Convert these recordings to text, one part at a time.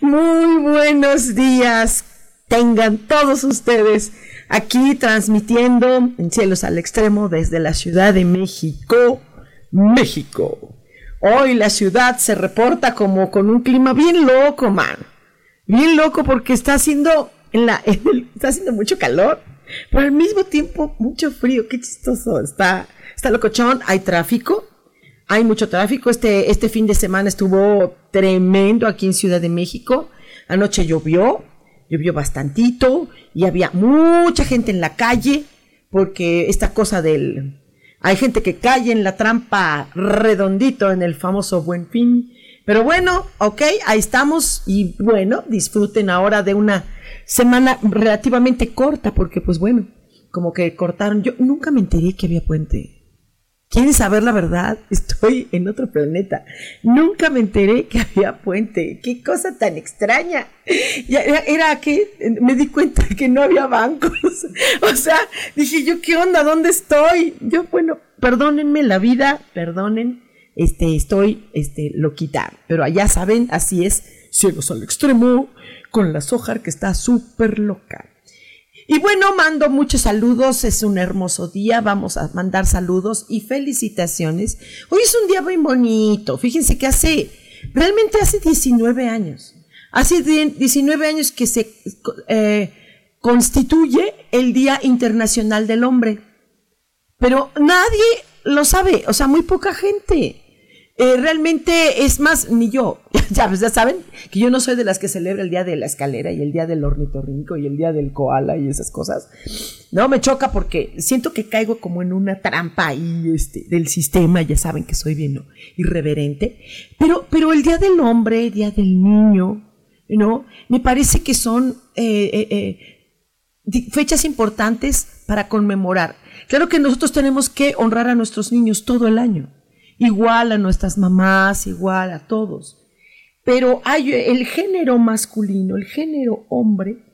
Muy buenos días. Tengan todos ustedes aquí transmitiendo en cielos al extremo desde la Ciudad de México, México. Hoy la ciudad se reporta como con un clima bien loco, man. Bien loco porque está haciendo en la está haciendo mucho calor, pero al mismo tiempo mucho frío. Qué chistoso. Está está locochón, hay tráfico hay mucho tráfico. Este, este fin de semana estuvo tremendo aquí en Ciudad de México. Anoche llovió, llovió bastantito y había mucha gente en la calle porque esta cosa del... Hay gente que cae en la trampa redondito en el famoso buen fin. Pero bueno, ok, ahí estamos y bueno, disfruten ahora de una semana relativamente corta porque pues bueno, como que cortaron. Yo nunca me enteré que había puente. ¿Quieren saber la verdad? Estoy en otro planeta. Nunca me enteré que había puente. Qué cosa tan extraña. era, que me di cuenta que no había bancos. O sea, dije yo, ¿qué onda? ¿Dónde estoy? Yo, bueno, perdónenme la vida, perdonen, este, estoy, este, loquita. Pero allá saben, así es, ciegos al extremo, con la soja que está súper loca. Y bueno, mando muchos saludos, es un hermoso día, vamos a mandar saludos y felicitaciones. Hoy es un día muy bonito, fíjense que hace, realmente hace 19 años, hace 19 años que se eh, constituye el Día Internacional del Hombre, pero nadie lo sabe, o sea, muy poca gente. Eh, realmente es más, ni yo, ya, pues, ya saben que yo no soy de las que celebra el día de la escalera y el día del ornitorrinco y el día del koala y esas cosas. No, me choca porque siento que caigo como en una trampa ahí este, del sistema, ya saben que soy bien irreverente, pero, pero el día del hombre, el día del niño, ¿no? Me parece que son eh, eh, fechas importantes para conmemorar. Claro que nosotros tenemos que honrar a nuestros niños todo el año igual a nuestras mamás, igual a todos. Pero hay el género masculino, el género hombre,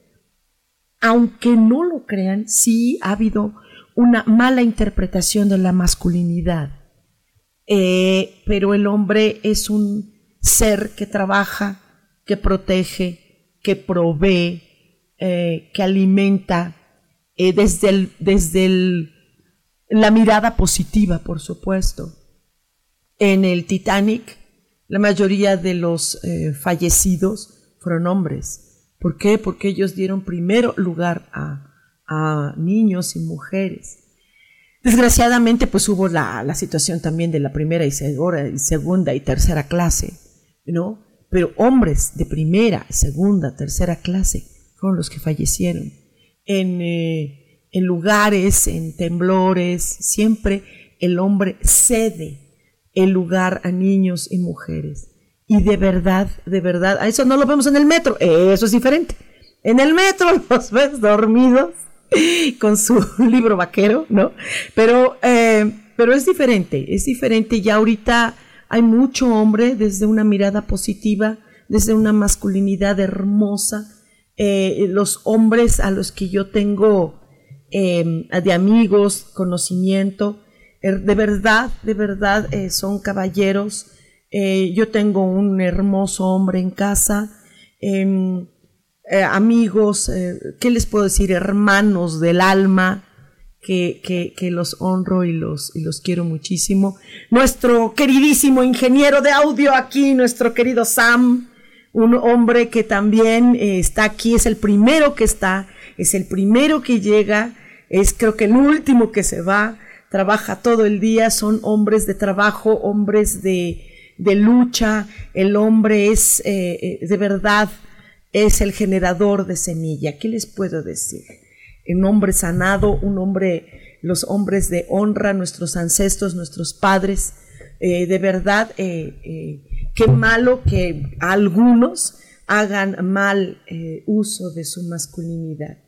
aunque no lo crean, sí ha habido una mala interpretación de la masculinidad. Eh, pero el hombre es un ser que trabaja, que protege, que provee, eh, que alimenta eh, desde, desde la mirada positiva, por supuesto en el Titanic, la mayoría de los eh, fallecidos fueron hombres. ¿Por qué? Porque ellos dieron primero lugar a, niños y mujeres. Desgraciadamente, pues hubo la, situación también de la primera y segunda, y segunda y tercera clase, ¿no? Pero hombres de primera, segunda, tercera clase fueron los que fallecieron. En, eh, en lugares, en temblores, siempre el hombre cede el lugar a niños y mujeres. Y de verdad, de verdad, a eso no lo vemos en el metro, eso es diferente. En el metro los ves dormidos con su libro vaquero, ¿no? Pero, eh, pero es diferente, es diferente. Ya ahorita hay mucho hombre desde una mirada positiva, desde una masculinidad hermosa. Eh, los hombres a los que yo tengo eh, de amigos, conocimiento, de verdad, de verdad eh, son caballeros. Eh, yo tengo un hermoso hombre en casa, em, eh, amigos, ¿qué les puedo decir? Hermanos del alma, que, que, los honro y los, y los quiero muchísimo. Nuestro queridísimo ingeniero de audio aquí, nuestro querido Sam, un hombre que también eh, está aquí, es el primero que está, es el primero que llega, es creo que el último que se va, trabaja todo el día, son hombres de trabajo, hombres de, lucha, el hombre es eh, eh, de verdad, es el generador de semilla. ¿Qué les puedo decir? Un hombre sanado, un hombre, los hombres de honra, nuestros ancestros, nuestros padres, de verdad, Qué malo que algunos hagan mal eh, uso de su masculinidad.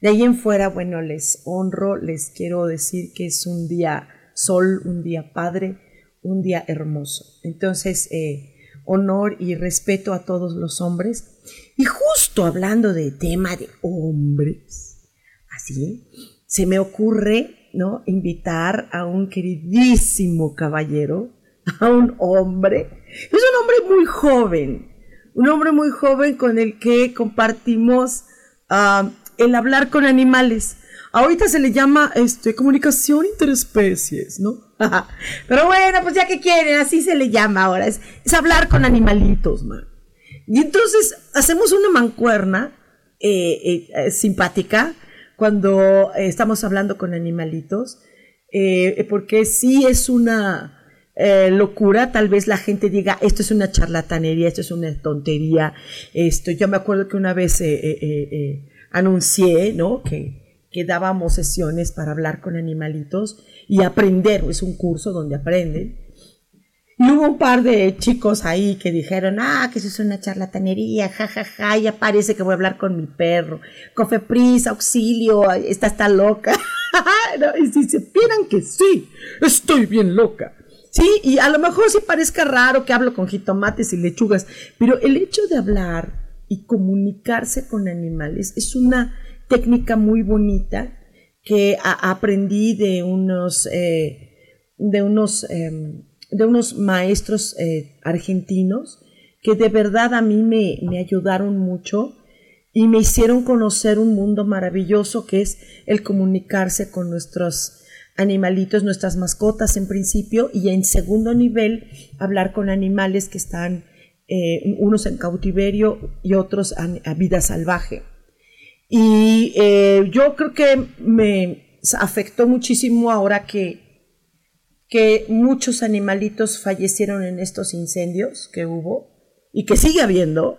De ahí en fuera, bueno, les honro, les quiero decir que es un día sol, un día padre, un día hermoso. Entonces, eh, honor y respeto a todos los hombres. Y justo hablando de tema de hombres, así, se me ocurre, ¿no? Invitar a un queridísimo caballero, a un hombre, es un hombre muy joven, un hombre muy joven con el que compartimos ah, el hablar con animales. Ahorita se le llama este, comunicación interespecies, ¿no? Pero bueno, pues ya que quieren, así se le llama ahora. Es, hablar con animalitos, man. Y entonces hacemos una mancuerna eh, eh, simpática cuando estamos hablando con animalitos, eh, porque sí es una locura, tal vez la gente diga, esto es una charlatanería, esto es una tontería, esto, yo me acuerdo que una vez anuncié, ¿no? Que, que dábamos sesiones para hablar con animalitos y aprender, es un curso donde aprenden. Y hubo un par de chicos ahí que dijeron, ah, que eso es una charlatanería, jajaja, ja, ja, ya parece que voy a hablar con mi perro. Cofepris, auxilio, esta está loca. y si se piensan que sí, estoy bien loca. Sí, y a lo mejor sí parezca raro que hablo con jitomates y lechugas, pero el hecho de hablar y comunicarse con animales. Es una técnica muy bonita que aprendí de unos, eh, de unos, em, de unos maestros eh, argentinos que de verdad a mí me, me ayudaron mucho y me hicieron conocer un mundo maravilloso que es el comunicarse con nuestros animalitos, nuestras mascotas en principio, y en segundo nivel hablar con animales que están eh, unos en cautiverio y otros a, vida salvaje. Y eh, yo creo que me afectó muchísimo ahora que, que muchos animalitos fallecieron en estos incendios que hubo y que sigue habiendo.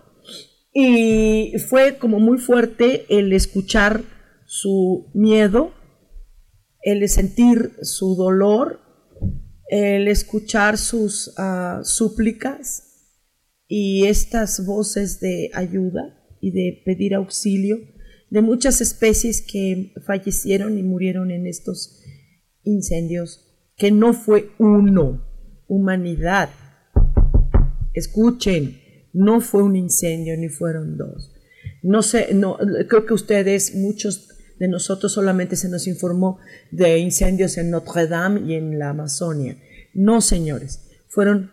Y fue como muy fuerte el escuchar su miedo, el sentir su dolor, el escuchar sus uh, súplicas y estas voces de ayuda y de pedir auxilio de muchas especies que fallecieron y murieron en estos incendios, que no fue uno, humanidad. Escuchen, no fue un incendio ni fueron dos. No sé, no, creo que ustedes, muchos de nosotros solamente se nos informó de incendios en Notre Dame y en la Amazonia. No, señores, fueron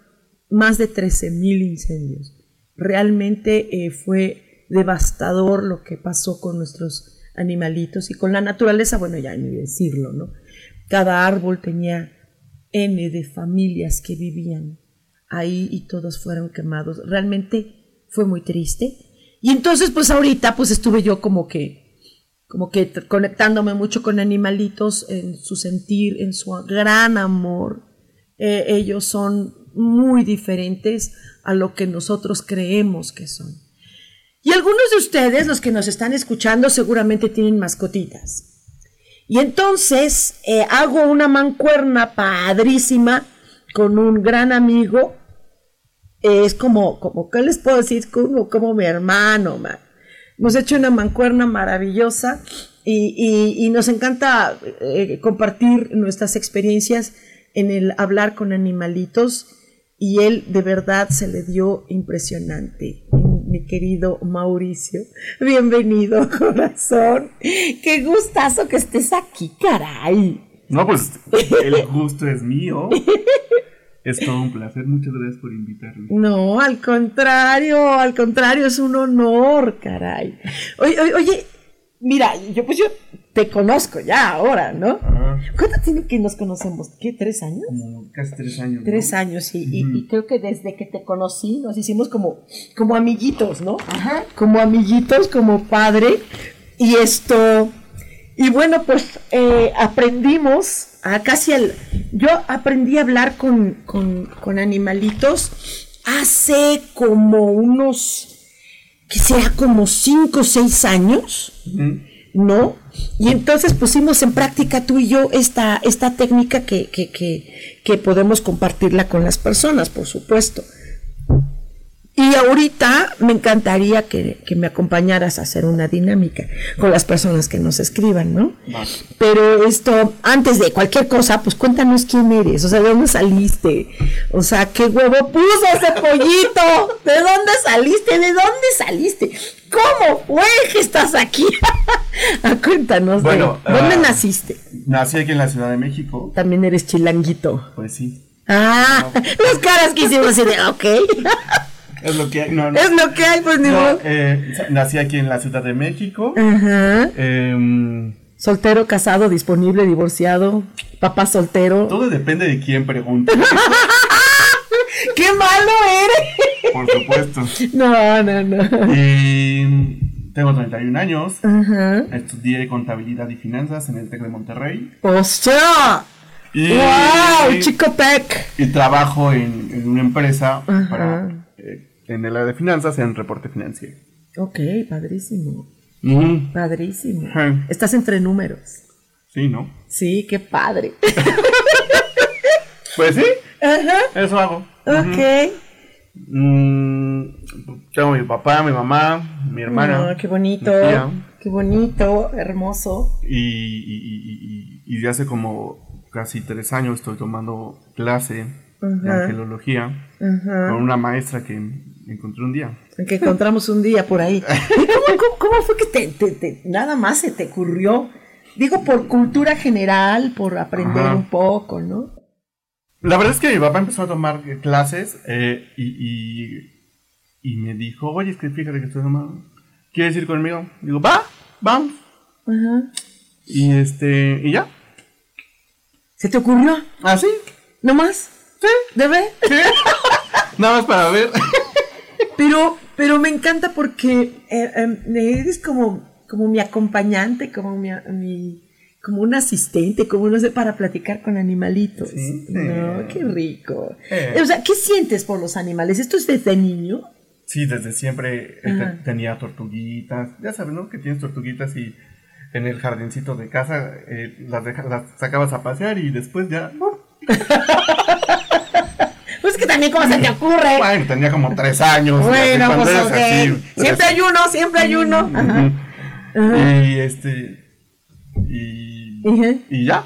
más de 13.000 incendios. Realmente eh, fue devastador lo que pasó con nuestros animalitos y con la naturaleza, bueno, ya ni decirlo, ¿no? Cada árbol tenía N de familias que vivían ahí y todos fueron quemados. Realmente fue muy triste. Y entonces, pues ahorita, pues estuve yo como que como que conectándome mucho con animalitos en su sentir, en su gran amor. Eh, ellos son muy diferentes a lo que nosotros creemos que son. Y algunos de ustedes, los que nos están escuchando, seguramente tienen mascotitas. Y entonces eh, hago una mancuerna padrísima con un gran amigo. es como, como, ¿qué les puedo decir? Como, como mi hermano, man. Hemos hecho una mancuerna maravillosa y, nos encanta eh, compartir nuestras experiencias en el hablar con animalitos y él de verdad se le dio impresionante. Mi querido Mauricio, bienvenido corazón. Qué gustazo que estés aquí, caray. No, pues el gusto es mío. Es todo un placer, muchas gracias por invitarme. No, al contrario, al contrario, es un honor, caray. Oye, oye, mira, yo pues yo te conozco ya ahora, ¿no? Ah. ¿Cuánto tiene que nos conocemos? ¿Qué? ¿Tres años? Como casi tres años. ¿no? Tres años, y, y- y creo que desde que te conocí nos hicimos como, como amiguitos, ¿no? Ajá. Como amiguitos, como padre. Y esto, y bueno, pues eh, aprendimos a casi al... Yo aprendí a hablar con, con, con animalitos hace como unos, que sea como cinco o seis años. ¿no? Y entonces pusimos en práctica tú y yo esta, esta técnica que, que, que, que podemos compartirla con las personas, por supuesto. Y ahorita me encantaría que, que me acompañaras a hacer una dinámica con las personas que nos escriban, ¿no? Pero esto, antes de cualquier cosa, pues cuéntanos quién eres, o sea, ¿de dónde saliste? O sea, ¿qué huevo puso ese pollito? ¿De dónde saliste? ¿De dónde saliste? ¿Cómo fue que estás aquí? Ah, cuéntanos, de- ¿dónde ah, naciste? Nací aquí en la Ciudad de México. También eres chilanguito. Pues sí. Ah, las caras que hicimos así de, ok. Es lo que hay. No, no. es lo que hay, pues ni No, modo. eh, nací aquí en la Ciudad de México. Ajá. Em, Soltero, casado, disponible, divorciado, papá soltero. todo depende de quién pregunte, ¡Qué malo eres! por supuesto. No, no, no. Tengo 31 años. Ajá. Estudié contabilidad y finanzas en el TEC de Monterrey. ¡Hostia! Y, ¡Wow! Chico Tech. y trabajo en, en una empresa Ajá. para, eh, en el área de finanzas en reporte financiero. Ok, padrísimo. Padrísimo. Estás entre números. Sí, ¿no? Sí, qué padre. Pues sí, Ajá. eso hago. Ok. Mm, tengo mi papá, mi mamá, mi hermana. Ah, qué bonito. mi tía. Qué bonito, hermoso. Y, y, y, y, y de hace como casi tres años estoy tomando clase de Ajá. angelología Ajá. con una maestra que encontré un día. Que encontramos un día por ahí. ¿Y cómo, cómo- cómo fue que te, te- te- nada más se te ocurrió? Digo, por cultura general, por aprender Ajá. un poco, ¿no? La verdad es que mi papá empezó a tomar clases eh, y, y, y me dijo, oye, es que fíjate que estoy tomando. ¿Quieres ir conmigo? Digo, va, vamos. Ajá. Y este, y ya. ¿Se te ocurrió? Así. ¿No más? Sí. ¿De ver? Nada más para ver. Pero, pero me encanta porque eh, em, eres como, como mi acompañante, como mi, mi- como un asistente, como no sé, para platicar con animalitos. Sí, sí. No, qué rico. Eh. O sea, ¿qué sientes por los animales? ¿Esto es desde niño? Sí, desde siempre eh, Ajá. tenía tortuguitas. Ya sabes, ¿no? Que tienes tortuguitas y en el jardincito de casa eh, las, deja- las sacabas a pasear y después ya... ¡uh! Que también, ¿cómo se te ocurre? Bueno, tenía como tres años. Bueno, pues ok. así, Siempre hay uno, siempre hay uno. Ajá. Y este. Y, Ajá. y ya.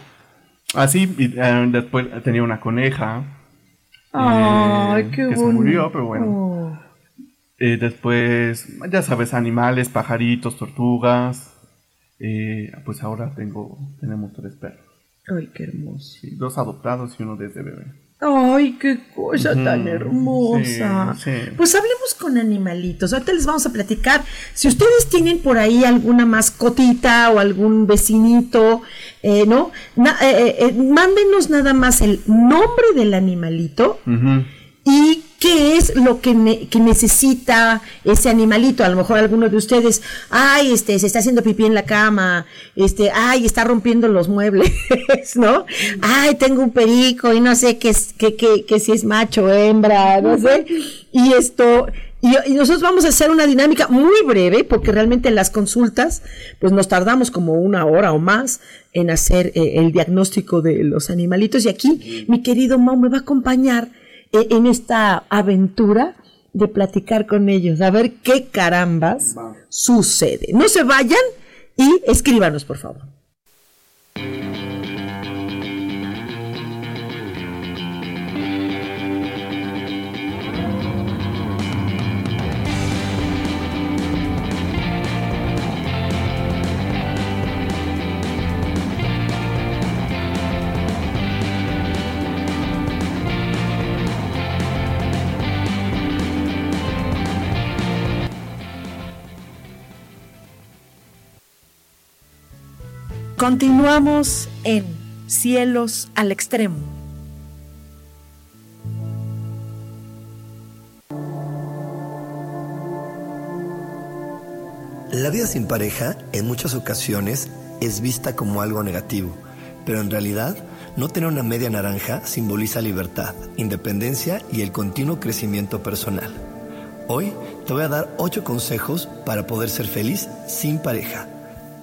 Así, y, eh, después tenía una coneja. Ay, eh, qué que se murió, pero bueno. Eh, después, ya sabes, animales, pajaritos, tortugas. Eh, pues ahora tengo, tenemos tres perros. Ay, qué hermoso. sí, dos adoptados y uno desde bebé. Ay, qué cosa tan hermosa. sí, sí. Pues hablemos con animalitos. Ahorita les vamos a platicar. Si ustedes tienen por ahí alguna mascotita o algún vecinito, eh, ¿no? Na- eh, eh, mándenos nada más el nombre del animalito Ujú. y qué es lo que, que necesita ese animalito. A lo mejor alguno de ustedes, ay, este, se está haciendo pipí en la cama, este, ay, está rompiendo los muebles, ¿no? Ay, tengo un perico y no sé qué es, que, que, que si es macho hembra, no sé. Y esto, y, nosotros vamos a hacer una dinámica muy breve, porque realmente en las consultas, pues nos tardamos como una hora o más en hacer eh, el diagnóstico de los animalitos. Y aquí, mi querido Mau me va a acompañar en esta aventura de platicar con ellos, a ver qué carambas Va. sucede. No se vayan y escríbanos, por favor. Continuamos en Cielos al extremo. La vida sin pareja en muchas ocasiones es vista como algo negativo, pero en realidad no tener una media naranja simboliza libertad, independencia y el continuo crecimiento personal. Hoy te voy a dar 8 consejos para poder ser feliz sin pareja.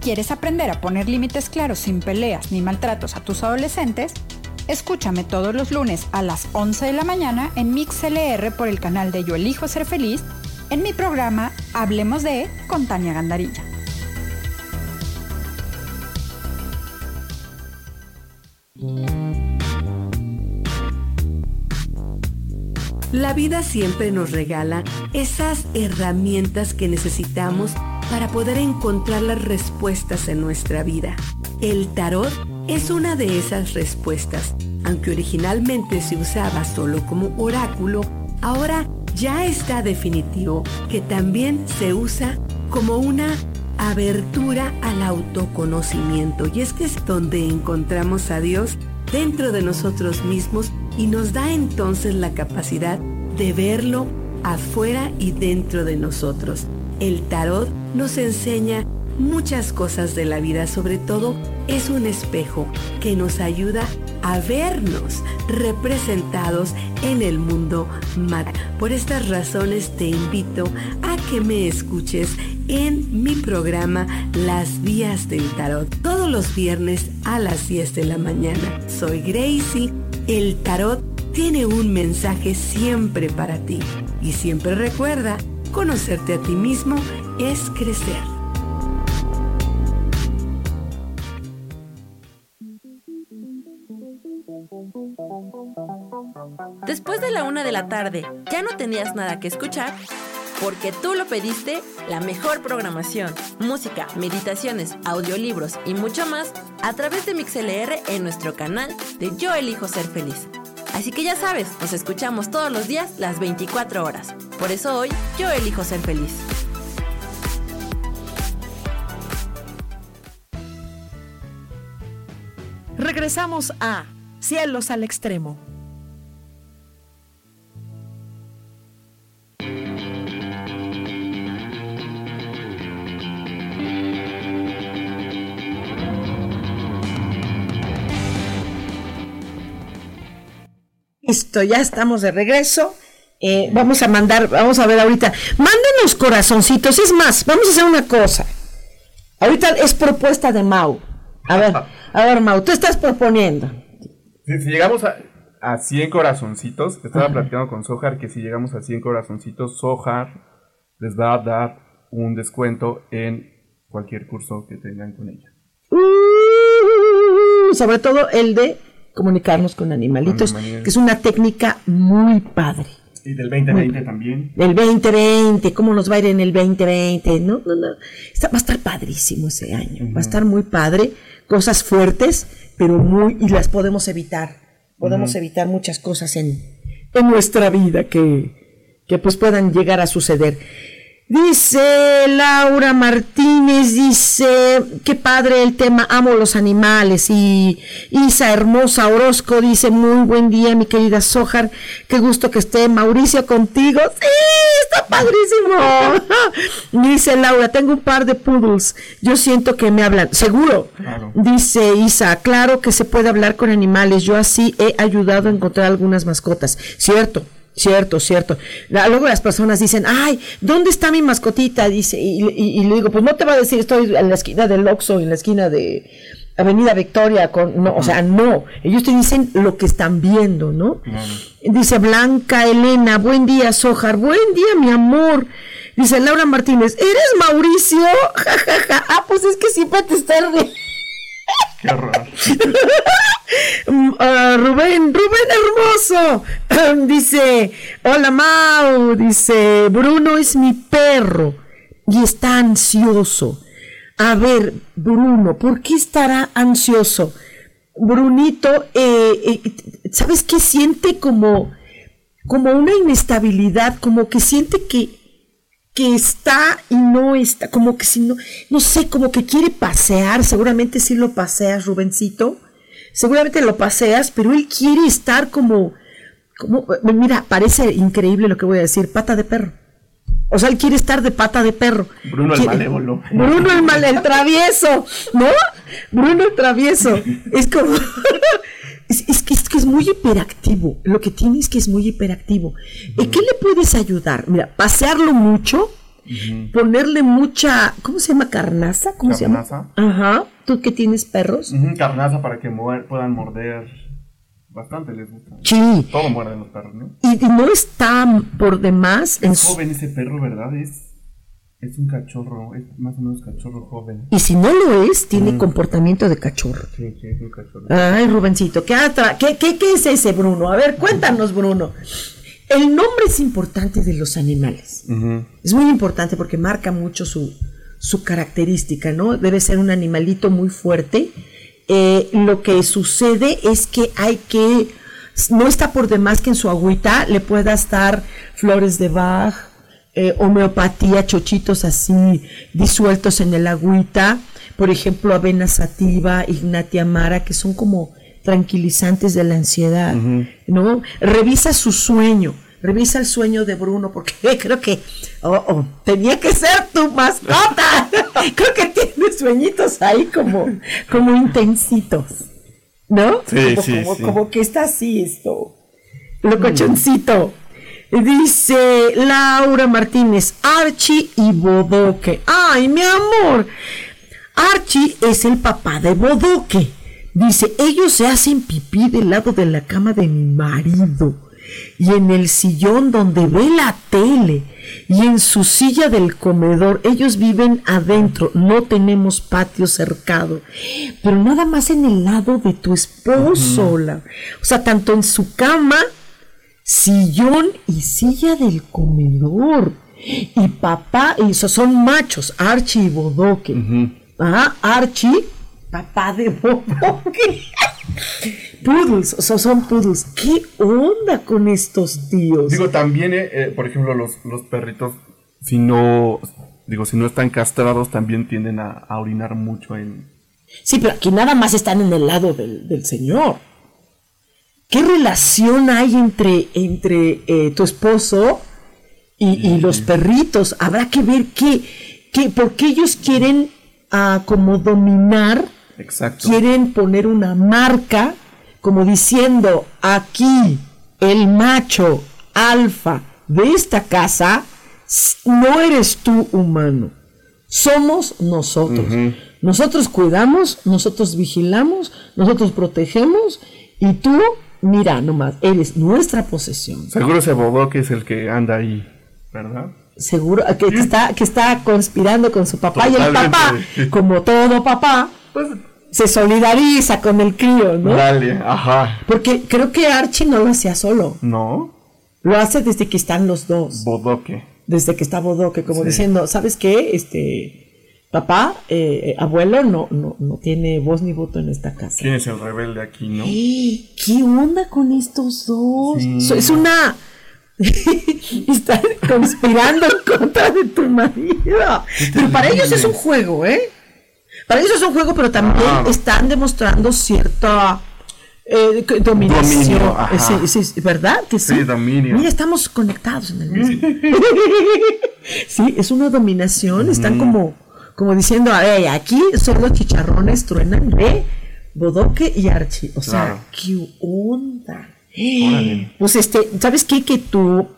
¿Quieres aprender a poner límites claros sin peleas ni maltratos a tus adolescentes? Escúchame todos los lunes a las 11 de la mañana en MixLR por el canal de Yo Elijo Ser Feliz en mi programa Hablemos de con Tania Gandarilla. La vida siempre nos regala esas herramientas que necesitamos para poder encontrar las respuestas en nuestra vida. El tarot es una de esas respuestas. Aunque originalmente se usaba solo como oráculo, ahora ya está definitivo que también se usa como una abertura al autoconocimiento. Y es que es donde encontramos a Dios dentro de nosotros mismos y nos da entonces la capacidad de verlo afuera y dentro de nosotros. El tarot nos enseña muchas cosas de la vida, sobre todo es un espejo que nos ayuda a vernos representados en el mundo material. Por estas razones te invito a que me escuches en mi programa Las Vías del Tarot todos los viernes a las 10 de la mañana. Soy Gracie. El tarot tiene un mensaje siempre para ti y siempre recuerda, conocerte a ti mismo es crecer. Después de la una de la tarde, ¿ya no tenías nada que escuchar? Porque tú lo pediste, la mejor programación, música, meditaciones, audiolibros y mucho más a través de MixLR en nuestro canal de Yo Elijo Ser Feliz. Así que ya sabes, nos escuchamos todos los días las 24 horas. Por eso hoy yo elijo ser feliz. Regresamos a Cielos al Extremo. Listo, ya estamos de regreso. Eh, vamos a mandar, vamos a ver ahorita. Mándenos corazoncitos. Es más, vamos a hacer una cosa. Ahorita es propuesta de Mau. A ver, a ver, Mau, tú estás proponiendo. Si, si llegamos a, a 100 corazoncitos, estaba platicando con Sohar que si llegamos a 100 corazoncitos, Sohar les va a dar un descuento en cualquier curso que tengan con ella. Uh, sobre todo el de comunicarnos con animalitos, Con que es una técnica muy padre. Y del 2020 también. El 2020, ¿cómo nos va a ir en el 2020? No, no, no. Está- va a estar padrísimo ese año. Va a estar muy padre. Cosas fuertes, pero muy. y las podemos evitar. Podemos evitar muchas cosas en, en nuestra vida que, que pues puedan llegar a suceder. Dice Laura Martínez, dice, qué padre el tema, amo los animales. Y Isa Hermosa Orozco dice, muy buen día, mi querida Sojar, qué gusto que esté Mauricio contigo. Sí, está padrísimo. dice Laura, tengo un par de poodles, yo siento que me hablan, seguro. Claro. Dice Isa, claro que se puede hablar con animales, yo así he ayudado a encontrar algunas mascotas. Cierto. Cierto, cierto. La- Luego las personas dicen, ay, ¿dónde está mi mascotita? Dice, y, y- y le digo, pues no te va a decir, estoy en la esquina del Oxxo, en la esquina de, Avenida Victoria, con, no, o sea, no, ellos te dicen lo que están viendo, ¿no? Dice Blanca Elena, buen día, Sojar, buen día, mi amor. Dice Laura Martínez, ¿eres Mauricio? Ja, ja, ja. Ah, pues es que siempre te está riendo. Mm, ah, Rubén, Rubén hermoso. dice, hola Mau, dice, Bruno es mi perro y está ansioso. A ver, Bruno, ¿por qué estará ansioso? Brunito, eh, eh, ¿sabes qué siente como, como una inestabilidad, como que siente que, que está y no está, como que si no, no sé, como que quiere pasear, seguramente sí lo paseas, Rubencito, seguramente lo paseas, pero él quiere estar como, como, mira, parece increíble lo que voy a decir, pata de perro. O sea, él quiere estar de pata de perro. Bruno el malévolo. Bruno el mal, el travieso, ¿no? Bruno el travieso. Es como. Es, es que, es que es muy hiperactivo. Lo que tiene es que es muy hiperactivo. ¿Y qué le puedes ayudar? Mira, pasearlo mucho, ponerle mucha. ¿Cómo se llama? ¿Carnaza? ¿Cómo se llama? Carnaza. Ajá. ¿Tú que tienes perros? Carnaza para que muer- puedan morder. Bastante les gusta. Sí. Todo muerden los perros, ¿no? Y, y no está por demás Es joven ese perro, ¿verdad? Es, es un cachorro. Es más o menos cachorro joven. Y si no lo es, tiene comportamiento de cachorro. Sí, sí, es un cachorro. Ay, Rubencito, ¿qué, qué, qué, qué es ese Bruno? A ver, cuéntanos, Bruno. El nombre es importante de los animales. Es muy importante porque marca mucho su, su característica, ¿no? Debe ser un animalito muy fuerte. Eh, lo que sucede es que hay que, no está por demás que en su agüita le puedas dar flores de Bach, eh, homeopatía, chochitos así disueltos en el agüita, por ejemplo, avena sativa, ignatia mara, que son como tranquilizantes de la ansiedad, ¿no? Revisa su sueño, revisa el sueño de Bruno, porque creo que, oh, oh, tenía que ser tu mascota. creo que tiene sueñitos ahí como, como intensitos, ¿no? Sí, como, sí, como, sí. como que está así esto, locochoncito. Dice Laura Martínez, Archie y Bodoque. Ay, mi amor. Archie es el papá de Bodoque. Dice, ellos se hacen pipí del lado de la cama de mi marido. Y en el sillón donde ve la tele. Y en su silla del comedor. Ellos viven adentro. No tenemos patio cercado. Pero nada más en el lado de tu esposo. la- O sea, tanto en su cama sillón y silla del comedor. Y papá, y son machos, Archie y Bodoque. Ah, Archie, papá de Bodoque. Poodles, o sea, son poodles. ¿Qué onda con estos tíos? Digo, también, eh, eh, por ejemplo, los, los perritos, si no, digo, si no están castrados, también tienden a, a orinar mucho en... Sí, pero aquí nada más están en el lado del, del señor. ¿Qué relación hay entre, entre eh, tu esposo y, y los perritos? Habrá que ver qué, qué por qué ellos quieren ah, como dominar, Exacto. quieren poner una marca, como diciendo, aquí el macho alfa de esta casa no eres tú humano, somos nosotros. Nosotros cuidamos, nosotros vigilamos, nosotros protegemos y tú, mira nomás, eres nuestra posesión. Seguro ese bodoque es el que anda ahí, ¿verdad? Seguro que está, que está conspirando con su papá y el papá, como todo papá, Pues, se solidariza con el crío, ¿no? dale, ajá. Porque creo que Archie no lo hacía solo. No, Lo hace desde que están los dos. bodoque. Desde que está Bodoque, como Sí. diciendo, ¿sabes qué? Este, papá, eh, abuelo, no, no, no tiene voz ni voto en esta casa. ¿Quién es el rebelde aquí, no? ¡Eh! ¿Qué onda con estos dos? Sí. So- Es una... Están conspirando en contra de tu marido. Pero para ellos es un juego, ¿eh? Para ellos es un juego, pero también Ah. están demostrando cierta eh, dominación. Dominio, ajá. Eh, sí, sí, ¿Verdad? Que sí. Sí, dominio. Mira, estamos conectados en el mismo. sí, es una dominación. Están como, como diciendo, a ver, aquí son los chicharrones, truenan de Bodoque y Archie. O sea, Claro. ¿qué onda? Órale. Pues este, ¿sabes qué? Que tú,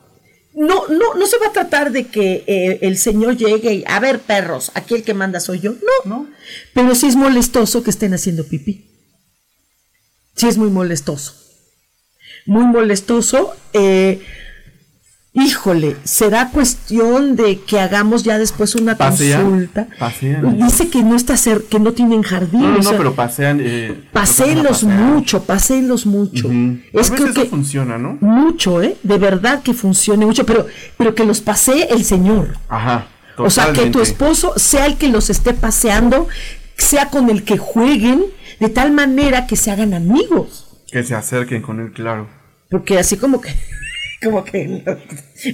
no, no, no se va a tratar de que eh, el señor llegue y, a ver, perros, aquí el que manda soy yo. No, No. pero sí es molestoso que estén haciendo pipí. Sí es muy molestoso. Muy molestoso. eh, híjole, será cuestión de que hagamos ya después una Pasean, consulta. pasean. Dice que no está cer que no tienen jardín. No, no, o no, sea, pero pasean. Eh, Paséenlos los van a pasear. mucho, paséenlos mucho. Es creo eso que funciona, ¿no? mucho, ¿eh? De verdad que funcione mucho, pero, pero que los pasee el Señor. Ajá. O sea, que tu totalmente. esposo sea el que los esté paseando, sea con el que jueguen, de tal manera que se hagan amigos. Que se acerquen con él, claro. Porque así como que, como que lo-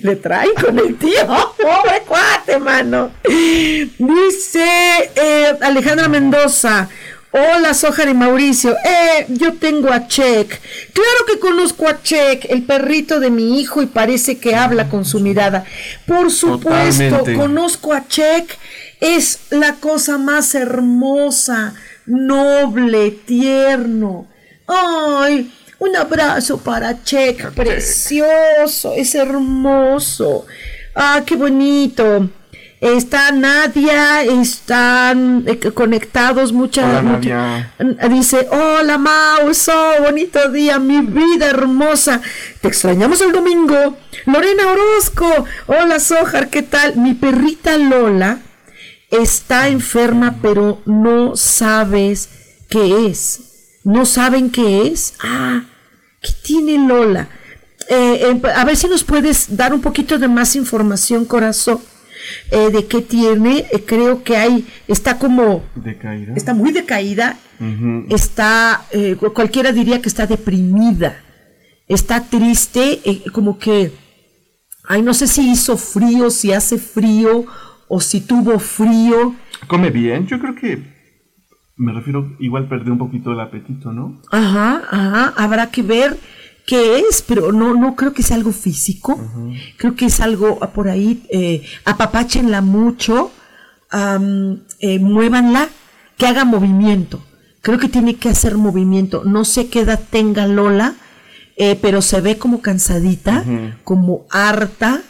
le traen con el tío. Pobre cuate, mano. Dice eh, Alejandra Mendoza. Hola, Sojar y Mauricio. Eh, yo tengo a Check. Claro que conozco a Check, el perrito de mi hijo, y parece que habla con su mirada. Por supuesto, Totalmente. conozco a Check. Es la cosa más hermosa, noble, tierno. Ay, un abrazo para Check, precioso, es hermoso. Ah, qué bonito. Está Nadia, están eh, conectados muchas. Hola, mucha- Nadia. Dice, hola Mauso, bonito día, mi vida hermosa. Te extrañamos el domingo. Lorena Orozco, hola Sojar, ¿qué tal? Mi perrita Lola está enferma, pero no sabes qué es. ¿No saben qué es? Ah, ¿qué tiene Lola? Eh, eh, a ver si nos puedes dar un poquito de más información, corazón, eh, de qué tiene. Eh, creo que hay, está como, Decaída. está muy decaída, está, cu- cualquiera diría que está deprimida, está triste, como que, ay, no sé si hizo frío, si hace frío o si tuvo frío. Come bien, yo creo que. Me refiero, igual perdió un poquito el apetito, ¿no? Ajá, ajá, habrá que ver qué es, pero no, no creo que sea algo físico. Creo que es algo ah, por ahí, eh, apapáchenla mucho, eh, muévanla, que haga movimiento. Creo que tiene que hacer movimiento. No sé qué edad tenga Lola, eh, pero se ve como cansadita, como harta.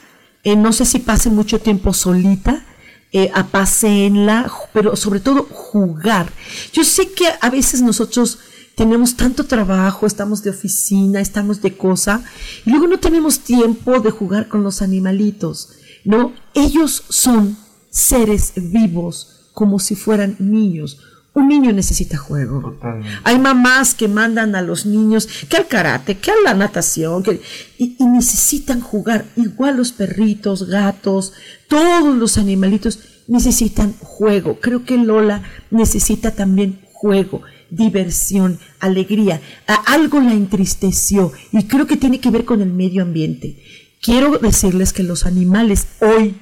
Eh, no sé si pase mucho tiempo solita. Eh, apacéenla, ju- pero sobre todo jugar. Yo sé que a veces nosotros tenemos tanto trabajo, estamos de oficina, estamos de cosa, y luego no tenemos tiempo de jugar con los animalitos, ¿no? Ellos son seres vivos, como si fueran niños. Un niño necesita juego. Totalmente. Hay mamás que mandan a los niños que al karate, que a la natación, que, y, y necesitan jugar. Igual los perritos, gatos, todos los animalitos necesitan juego. Creo que Lola necesita también juego, diversión, alegría. A- algo la entristeció y creo que tiene que ver con el medio ambiente. Quiero decirles que los animales hoy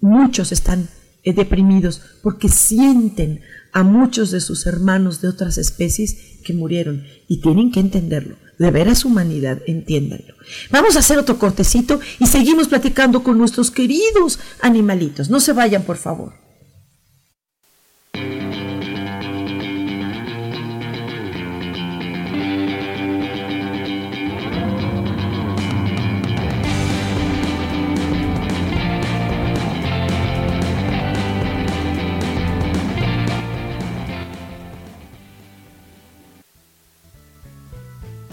muchos están eh, deprimidos porque sienten a muchos de sus hermanos de otras especies que murieron y tienen que entenderlo. De veras humanidad, entiéndanlo. Vamos a hacer otro cortecito y seguimos platicando con nuestros queridos animalitos. No se vayan, por favor.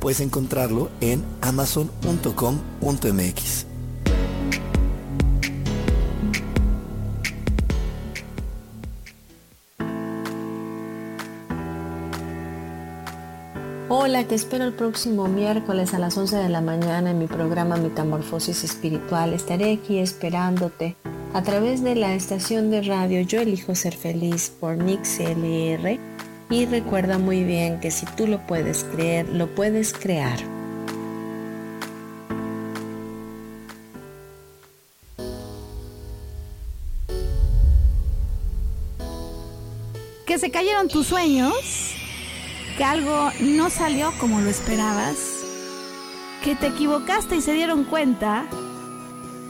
Puedes encontrarlo en amazon.com.mx. Hola, te espero el próximo miércoles a las 11 de la mañana en mi programa Metamorfosis Espiritual. Estaré aquí esperándote a través de la estación de radio Yo Elijo Ser Feliz por Nix LR. Y recuerda muy bien que si tú lo puedes creer, lo puedes crear. Que se cayeron tus sueños, que algo no salió como lo esperabas, que te equivocaste y se dieron cuenta.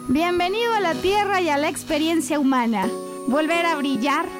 Bienvenido a la Tierra y a la experiencia humana. Volver a brillar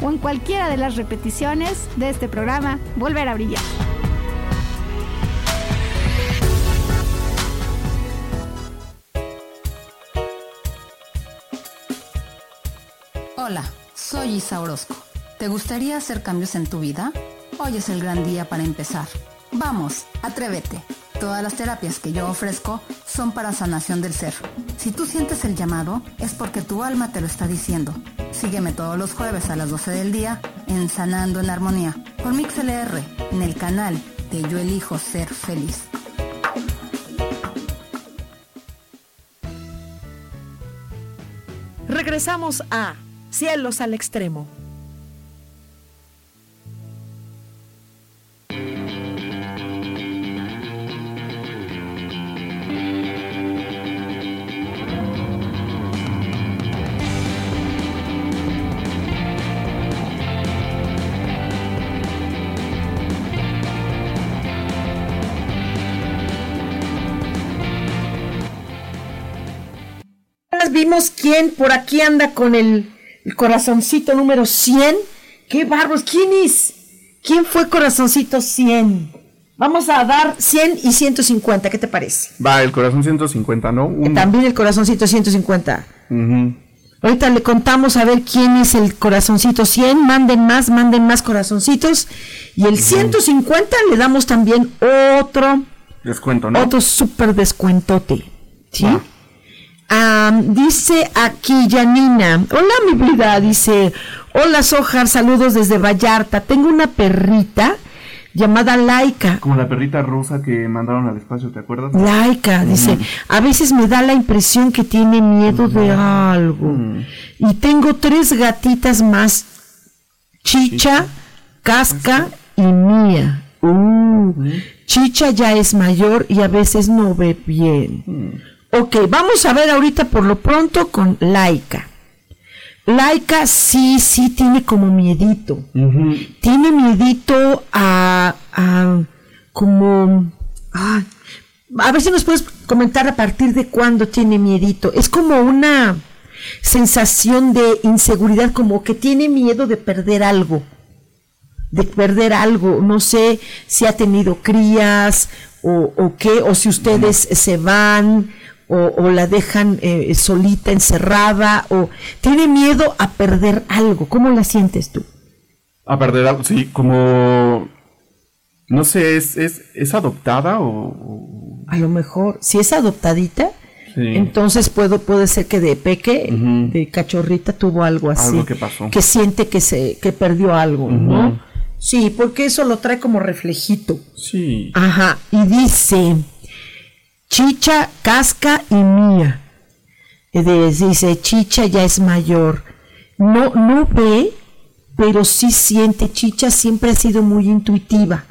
o en cualquiera de las repeticiones de este programa Volver a Brillar. Hola, soy Isa Orozco. ¿Te gustaría hacer cambios en tu vida? Hoy es el gran día para empezar. Vamos, atrévete. Todas las terapias que yo ofrezco son para sanación del ser. Si tú sientes el llamado, es porque tu alma te lo está diciendo. Sígueme todos los jueves a las 12 del día en Sanando en Armonía por MixLR en el canal de Yo Elijo Ser Feliz. Regresamos a Cielos al Extremo. Vimos quién por aquí anda con el, el corazoncito número 100. ¡Qué barbos! ¿Quién es? ¿Quién fue corazoncito 100? Vamos a dar 100 y 150, ¿qué te parece? Va, el corazón 150, ¿no? Uno. También el corazoncito 150. Ujú. Ahorita le contamos a ver quién es el corazoncito 100. Manden más, manden más corazoncitos. Y el 150 le damos también otro, Descuento, ¿no? otro súper descuentote. ¿Sí? Dice aquí Janina, hola mi vida, dice, hola Sojar, saludos desde Vallarta, tengo una perrita llamada Laika. Como la perrita rosa que mandaron al espacio, ¿te acuerdas? Laika, dice, a veces me da la impresión que tiene miedo de algo. Y tengo tres gatitas más, Chicha, Casca y Mía. Uh, Chicha ya es mayor y a veces no ve bien. Ok, vamos a ver ahorita por lo pronto con Laika. Laika sí, sí tiene como miedito. Tiene miedito a, a como... ay, a ver si nos puedes comentar a partir de cuándo tiene miedito. Es como una sensación de inseguridad, como que tiene miedo de perder algo. De perder algo. No sé si ha tenido crías o, o qué, o si ustedes se van o, o la dejan eh, solita, encerrada, o tiene miedo a perder algo. ¿Cómo la sientes tú? A perder algo, sí, como... No sé, ¿es, es, es adoptada o...? A lo mejor, si es adoptadita, Sí. entonces puedo, puede ser que de peque, de cachorrita, tuvo algo así. Algo que pasó. Que siente que se, que perdió algo, ¿no? Sí, porque eso lo trae como reflejito. Sí. Ajá, y dice, Chicha, Casca y Mía. Dice, Chicha ya es mayor. No, no ve, pero sí siente. Chicha siempre ha sido muy intuitiva.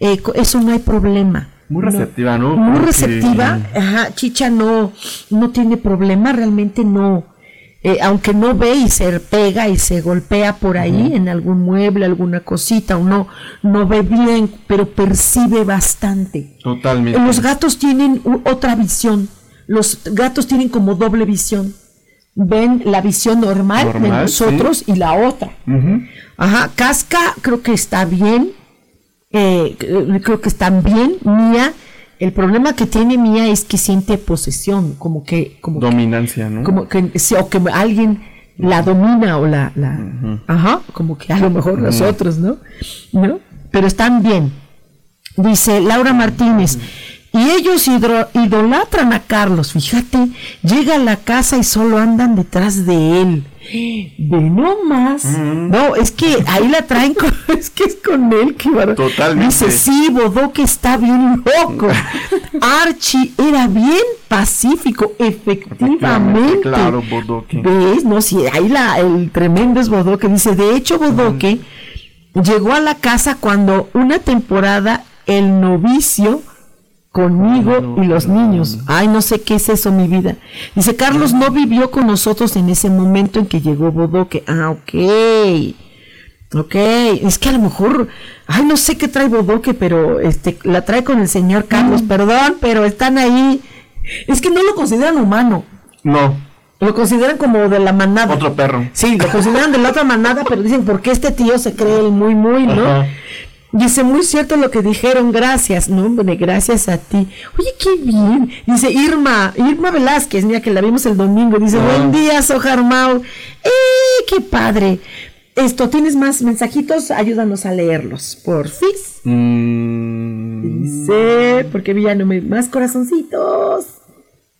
Eh, eso no hay problema. Muy No. receptiva, ¿no? Muy Porque- receptiva. Ajá, Chicha no, no tiene problema, realmente no. Eh, aunque no ve y se pega y se golpea por ahí en algún mueble, alguna cosita, o no, no ve bien, pero percibe bastante. Totalmente. Los gatos tienen otra visión. Los gatos tienen como doble visión. Ven la visión normal, de nosotros y la otra. Ajá, Casca creo que está bien. eh, creo que están bien. Mía, el problema que tiene Mía es que siente posesión, como que, como que- Dominancia, ¿no? como que, o que alguien la domina o la, la ajá, como que a lo mejor nosotros, ¿no? ¿No? Pero están bien. Dice Laura Martínez, y ellos hidro- idolatran a Carlos, fíjate, llega a la casa y solo andan detrás de él. Ve nomás. No, es que ahí la traen con, es que es con él que Totalmente. Dice, sí, Bodoque está bien loco. Archie era bien pacífico, efectivamente. Claro, Bodoque. ¿Ves? No, sí, ahí la, el tremendo es Bodoque. Dice, de hecho, Bodoque llegó a la casa cuando una temporada el novicio conmigo y los niños. Ay, no sé qué es eso, mi vida. Dice, Carlos no vivió con nosotros en ese momento en que llegó Bodoque. Ah, ok. Ok, es que a lo mejor, ay, no sé qué trae Bodoque, pero este, la trae con el señor Carlos, perdón, pero están ahí. Es que no lo consideran humano, No, lo consideran como de la manada. otro perro. Sí, lo consideran de la otra manada, pero dicen, ¿por qué este tío se cree el muy, muy, no? Ajá. Dice, muy cierto lo que dijeron, gracias, no, hombre, gracias a ti. Oye, qué bien. Dice Irma, Irma Velázquez, mira que la vimos el domingo. Dice, Ah. buen día, Sojar Mau. ¡Eh, qué padre! Esto, ¿tienes más mensajitos? Ayúdanos a leerlos, porfis. Mm, Dice, porque ya no me... Más corazoncitos.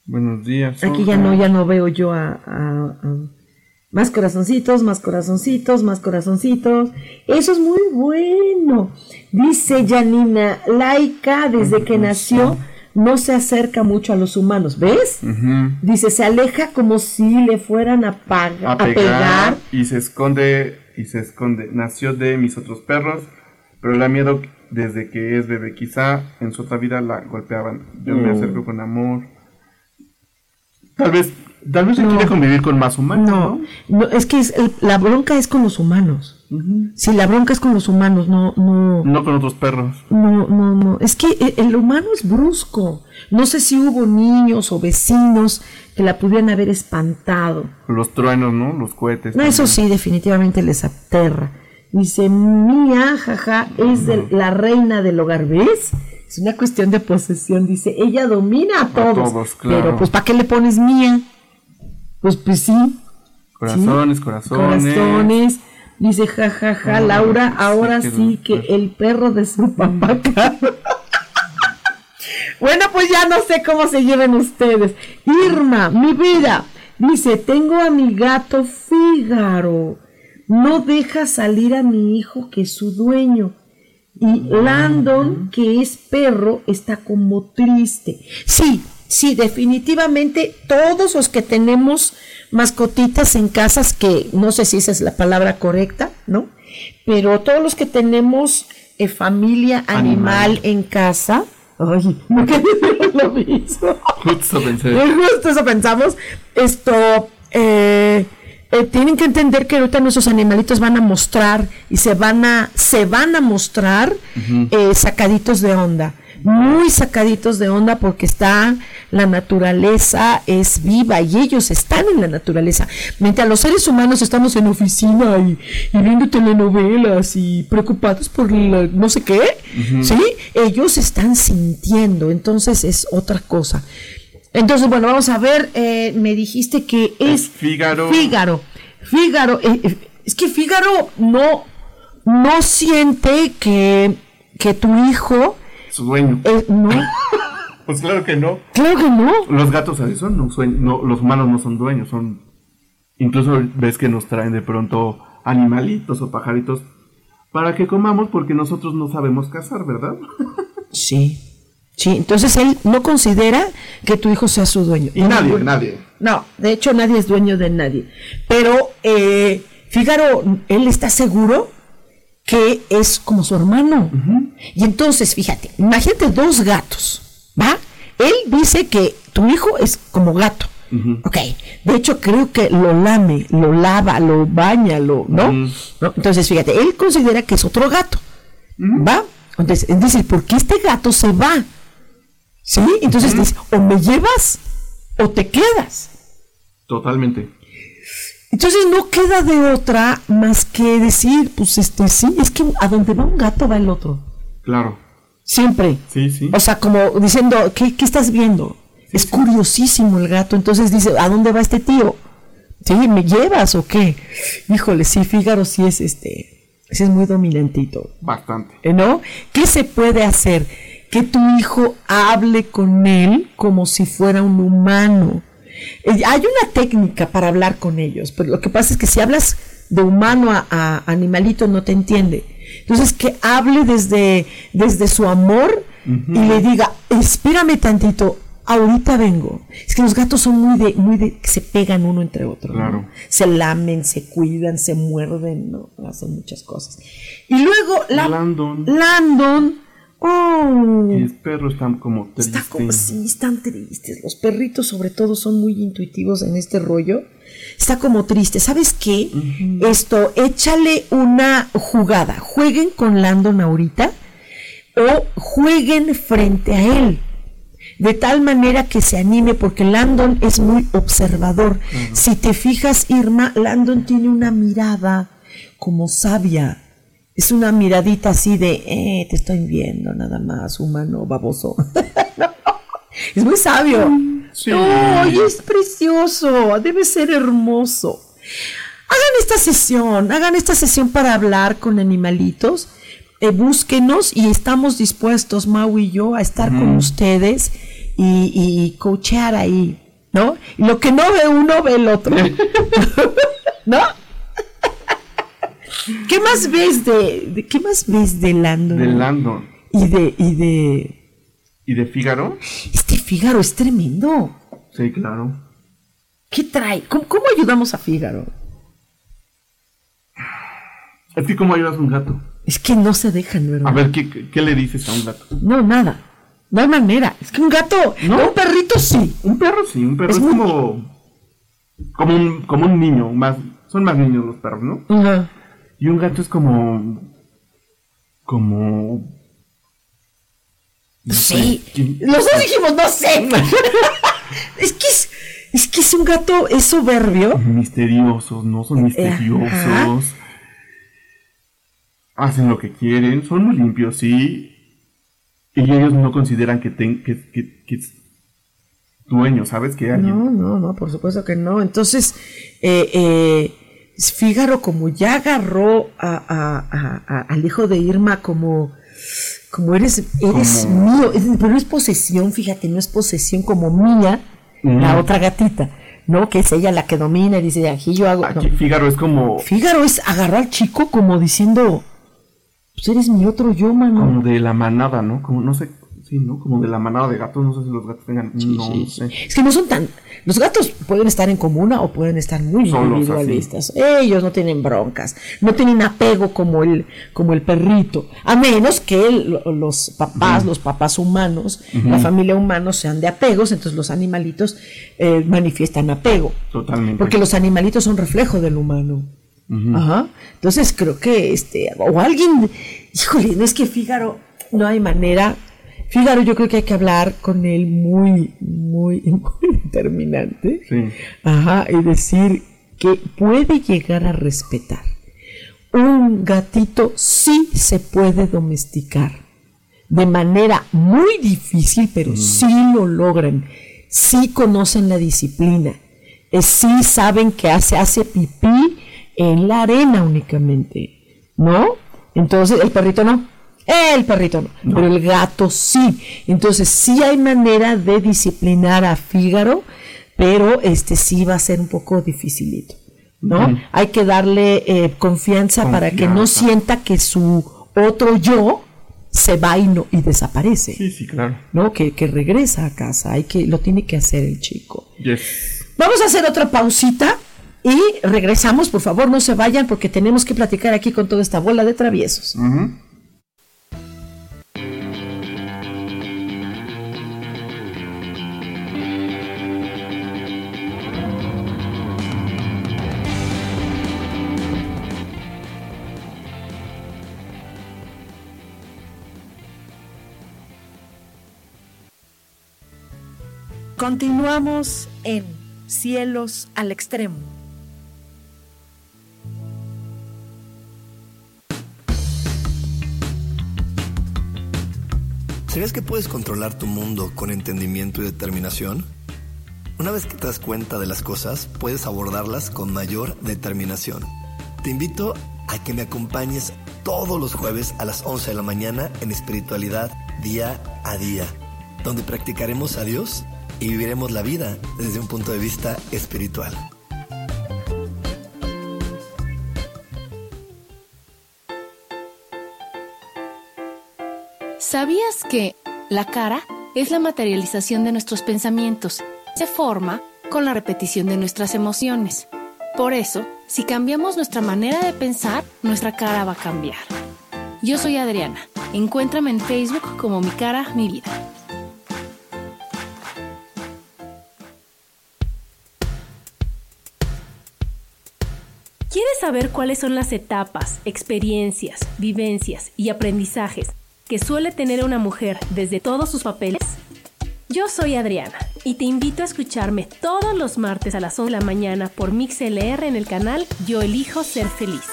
buenos días. Aquí ya no, ya no veo yo a, a- a- más corazoncitos, más corazoncitos, más corazoncitos. Eso es muy bueno. Dice Janina, Laika desde que nació no se acerca mucho a los humanos, ¿ves? Dice, se aleja como si le fueran a, paga- A a pegar, y se esconde y se esconde. Nació de mis otros perros, pero le da miedo desde que es bebé. Quizá en su otra vida la golpeaban. Yo me Mm. acerco con amor. Tal vez, tal vez se quiere convivir con más humanos. No, no, es que es el- la bronca es con los humanos. Si la bronca es con los humanos, no, no. No con otros perros. No, no, no. Es que e- el humano es brusco. No sé si hubo niños o vecinos que la pudieran haber espantado. Los truenos, ¿no? Los cohetes. No, eso sí, definitivamente les aterra. Dice, Mía, jaja, es de la reina del hogar, ¿ves? Es una cuestión de posesión. Dice, ella domina a todos. todos, claro. Pero, pues, ¿para qué le pones Mía? Pues, pues sí. Corazones, corazones. Corazones. Dice, jajaja, Ay, Laura, sí, ahora que sí que perros. el perro de su papá. Bueno, pues ya no sé cómo se lleven ustedes. Irma, mi vida, dice, tengo a mi gato Fígaro. No deja salir a mi hijo que es su dueño. Y Landon, que es perro, está como triste. Sí, sí, definitivamente todos los que tenemos mascotitas en casas, que no sé si esa es la palabra correcta, ¿no? Pero todos los que tenemos eh, familia animal, Animal. en casa, ay, no lo mismo. Justo pensé. Justo eso pensamos. Esto, eh, eh, tienen que entender que ahorita nuestros animalitos van a mostrar y se van a, se van a mostrar eh, sacaditos de onda. Muy sacaditos de onda porque está la naturaleza es viva y ellos están en la naturaleza. Mientras los seres humanos estamos en oficina y, y viendo telenovelas y preocupados por la- no sé qué, ¿sí? Ellos están sintiendo, entonces es otra cosa. Entonces, bueno, vamos a ver, eh, me dijiste que es Fígaro. Fígaro. Fígaro, eh, eh, es que Fígaro no, no siente que, que tu hijo, Su dueño. eh, no, Pues claro que no. claro que no. Los gatos así son, no, no, los humanos no son dueños, son... Incluso ves que nos traen de pronto animalitos o pajaritos para que comamos porque nosotros no sabemos cazar, ¿verdad? Sí, sí, entonces él no considera que tu hijo sea su dueño. Y nadie, nadie. No, de hecho nadie es dueño de nadie. Pero eh, Fígaro, él está seguro que es como su hermano. Y entonces, fíjate, imagínate dos gatos, ¿va? Él dice que tu hijo es como gato. Ok, de hecho creo que lo lame, lo lava, lo baña, lo, ¿no? Entonces, fíjate, él considera que es otro gato, ¿va? Entonces, él dice, ¿por qué este gato se va? ¿Sí? Entonces dice, o me llevas o te quedas. Totalmente. Entonces no queda de otra más que decir, pues este sí, es que a donde va un gato va el otro. Claro. Siempre. Sí, sí. O sea, como diciendo, ¿qué, qué estás viendo? es curiosísimo el gato. Entonces dice, ¿a dónde va este tío? ¿Sí? ¿Me llevas o qué? Híjole, sí, Fígaro sí es este, sí es muy dominantito. Bastante. ¿eh, ¿No? ¿Qué se puede hacer? Que tu hijo hable con él como si fuera un humano. Eh, hay una técnica para hablar con ellos, pero lo que pasa es que si hablas de humano a, a animalito no te entiende. Entonces que hable desde, desde su amor y le diga, espérame tantito, ahorita vengo. Es que los gatos son muy de, muy de, que se pegan uno entre otro. ¿no? Claro. Se lamen, se cuidan, se muerden, ¿no? Hacen muchas cosas. Y luego la, Landon. Landon, oh, Y el perro está como triste. Está como, sí, están tristes. Los perritos, sobre todo, son muy intuitivos en este rollo. Está como triste. ¿Sabes qué? Esto, échale una jugada. Jueguen con Landon ahorita o jueguen frente a él. De tal manera que se anime, porque Landon es muy observador. Si te fijas, Irma, Landon tiene una mirada como sabia. Es una miradita así de, eh, te estoy viendo nada más, humano baboso. No, es muy sabio. Sí. No, y es precioso, debe ser hermoso. Hagan esta sesión, hagan esta sesión para hablar con animalitos. Eh, búsquenos y estamos dispuestos, Mau y yo, a estar con ustedes y, y coachear ahí, ¿no? Y lo que no ve uno, ve el otro. ¿No? ¿Qué más ves de, de- qué más ves de Landon? De Landon. Y de, y de ¿Y de Fígaro? este Fígaro es tremendo. Sí, claro. ¿Qué trae? ¿Cómo, cómo ayudamos a Fígaro? Es que, ¿cómo ayudas a un gato? Es que no se dejan, ¿verdad? A ver, ¿qué, qué, qué le dices a un gato? No, nada. No hay manera. Es que un gato, No. un perrito sí. Un perro sí, un perro Es es, muy- como. Como un, como un niño. Más, son más niños los perros, ¿no? Ajá. Y un gato es como. Como. no Sí. sé, ¿quién- Los dos dijimos, no sé. es que es, es que es un gato, es soberbio. Misteriosos, ¿no? Son misteriosos. ajá. Hacen lo que quieren. Son muy limpios, sí. Y ellos no consideran que, ten, que, que, que es dueño, ¿sabes? Que alguien. No, no, no, por supuesto que no. Entonces, eh, eh, Fígaro, como ya agarró a- a- a- a- al hijo de Irma como, como eres, eres Como- mío, pero no es posesión, fíjate, no es posesión como mía, la otra gatita, ¿no? Que es ella la que domina y dice, aquí yo hago. no. Aquí Fígaro es como. Fígaro es agarró al chico como diciendo, pues eres mi otro yo, mano. Como de la manada, ¿no? Como, no sé. Sí, ¿no? Como de la manada de gatos. No sé si los gatos tengan. no, no sé. Es que no son tan. Los gatos pueden estar en comuna o pueden estar muy Solos, individualistas. Ellos no tienen broncas, no tienen apego como el, como el perrito. A menos que el- los papás, los papás humanos, la familia humana sean de apegos, entonces los animalitos eh, manifiestan apego. Totalmente. Porque los animalitos son reflejo del humano. Ajá. Entonces creo que este, o alguien, híjole, no es que Fígaro, no hay manera. Fígaro, yo creo que hay que hablar con él muy, muy, muy determinante. Sí. Ajá, y decir que puede llegar a respetar. Un gatito sí se puede domesticar. De manera muy difícil, pero sí lo logran. Sí conocen la disciplina. Eh, sí saben que hace, hace pipí en la arena únicamente. ¿No? Entonces, el perrito no. El perrito no, pero el gato sí. Entonces sí hay manera de disciplinar a Fígaro, pero este sí va a ser un poco dificilito, ¿no? Ujú. Hay que darle eh, confianza, para que no sienta que su otro yo se va y, no, y desaparece, Sí, sí, claro. ¿no? Que, que regresa a casa, hay que, lo tiene que hacer el chico. Yes. Vamos a hacer otra pausita y regresamos, por favor, no se vayan porque tenemos que platicar aquí con toda esta bola de traviesos. Continuamos en Cielos al Extremo. ¿Sabías que puedes controlar tu mundo con entendimiento y determinación? Una vez que te das cuenta de las cosas, puedes abordarlas con mayor determinación. Te invito a que me acompañes todos los jueves a las 11 de la mañana en espiritualidad día a día, donde practicaremos a Dios y viviremos la vida desde un punto de vista espiritual. ¿Sabías que la cara es la materialización de nuestros pensamientos? Se forma con la repetición de nuestras emociones. Por eso, si cambiamos nuestra manera de pensar, nuestra cara va a cambiar. Yo soy Adriana. Encuéntrame en Facebook como mi cara, mi vida. Saber cuáles son las etapas, experiencias, vivencias y aprendizajes que suele tener una mujer desde todos sus papeles? Yo soy Adriana y te invito a escucharme todos los martes a las 11 de la mañana por MixLR en el canal Yo elijo ser feliz.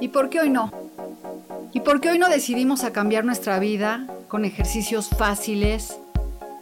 ¿Y por qué hoy no? ¿Y por qué hoy no decidimos a cambiar nuestra vida con ejercicios fáciles,